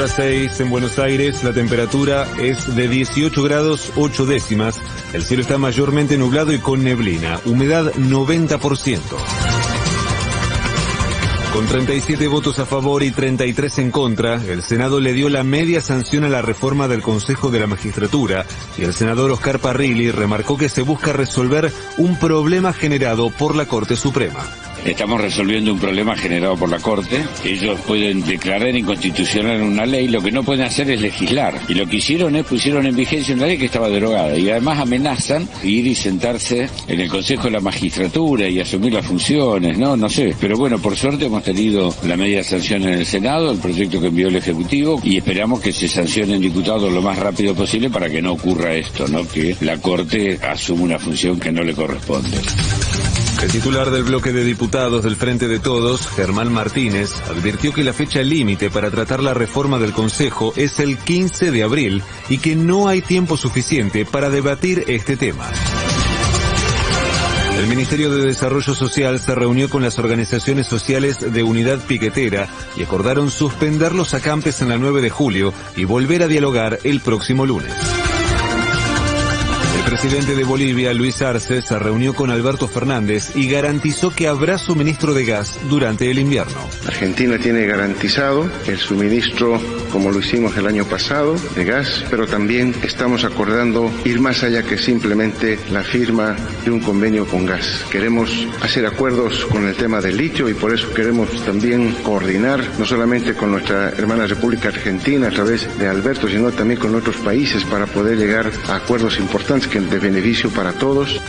hora 6 en Buenos Aires, la temperatura es de 18 grados 8 décimas. El cielo está mayormente nublado y con neblina. Humedad 90%. Con 37 votos a favor y 33 en contra, el Senado le dio la media sanción a la reforma del Consejo de la Magistratura y el senador Oscar Parrilli remarcó que se busca resolver un problema generado por la Corte Suprema. Estamos resolviendo un problema generado por la Corte. Ellos pueden declarar inconstitucional una ley, lo que no pueden hacer es legislar. Y lo que hicieron es pusieron en vigencia una ley que estaba derogada. Y además amenazan ir y sentarse en el Consejo de la Magistratura y asumir las funciones, ¿no? No sé. Pero bueno, por suerte hemos tenido la media sanción en el Senado, el proyecto que envió el Ejecutivo, y esperamos que se sancionen diputados lo más rápido posible para que no ocurra esto, ¿no? Que la Corte asuma una función que no le corresponde. El titular del bloque de diputados del Frente de Todos, Germán Martínez, advirtió que la fecha límite para tratar la reforma del Consejo es el 15 de abril y que no hay tiempo suficiente para debatir este tema. El Ministerio de Desarrollo Social se reunió con las organizaciones sociales de Unidad Piquetera y acordaron suspender los acampes en la 9 de julio y volver a dialogar el próximo lunes. El presidente de Bolivia, Luis Arce, se reunió con Alberto Fernández y garantizó que habrá suministro de gas durante el invierno. Argentina tiene garantizado el suministro, como lo hicimos el año pasado, de gas, pero también estamos acordando ir más allá que simplemente la firma de un convenio con gas. Queremos hacer acuerdos con el tema del litio y por eso queremos también coordinar, no solamente con nuestra hermana República Argentina a través de Alberto, sino también con otros países para poder llegar a acuerdos importantes de beneficio para todos.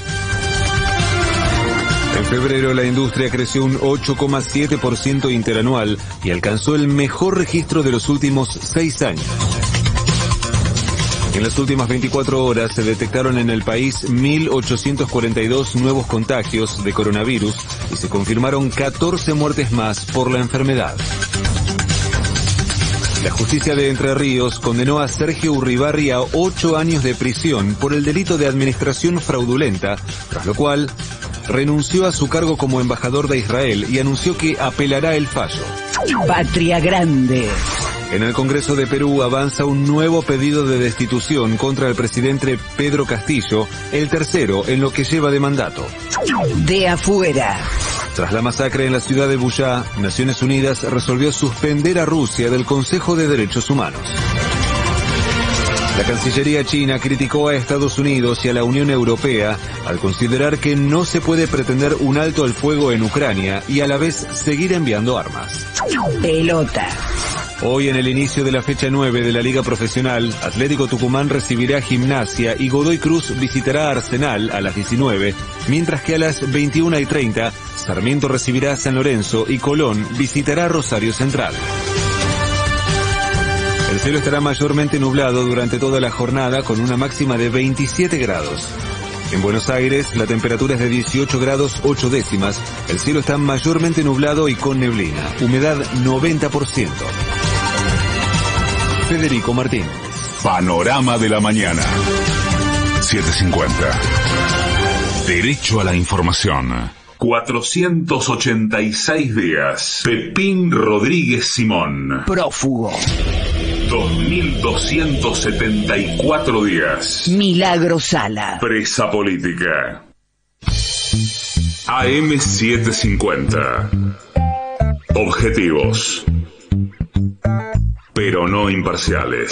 En febrero la industria creció un 8,7% interanual y alcanzó el mejor registro de los últimos seis años. En las últimas 24 horas se detectaron en el país 1.842 nuevos contagios de coronavirus y se confirmaron 14 muertes más por la enfermedad. La justicia de Entre Ríos condenó a Sergio Urribarri a ocho años de prisión por el delito de administración fraudulenta, tras lo cual renunció a su cargo como embajador de Israel y anunció que apelará el fallo. Patria Grande. En el Congreso de Perú avanza un nuevo pedido de destitución contra el presidente Pedro Castillo, el tercero en lo que lleva de mandato. De afuera. Tras la masacre en la ciudad de Buyá, Naciones Unidas resolvió suspender a Rusia del Consejo de Derechos Humanos. La Cancillería china criticó a Estados Unidos y a la Unión Europea al considerar que no se puede pretender un alto al fuego en Ucrania y a la vez seguir enviando armas. Pelota. Hoy en el inicio de la fecha 9 de la Liga Profesional, Atlético Tucumán recibirá Gimnasia y Godoy Cruz visitará Arsenal a las 19, mientras que a las 21 y 30, Sarmiento recibirá San Lorenzo y Colón visitará Rosario Central. El cielo estará mayormente nublado durante toda la jornada con una máxima de 27 grados. En Buenos Aires la temperatura es de 18 grados 8 décimas, el cielo está mayormente nublado y con neblina, humedad 90%. Federico Martín. Panorama de la mañana. 750. Derecho a la información. 486 días. Pepín Rodríguez Simón. Prófugo. 2274 días. Milagro Sala. Presa política. AM750. Objetivos. Pero no imparciales.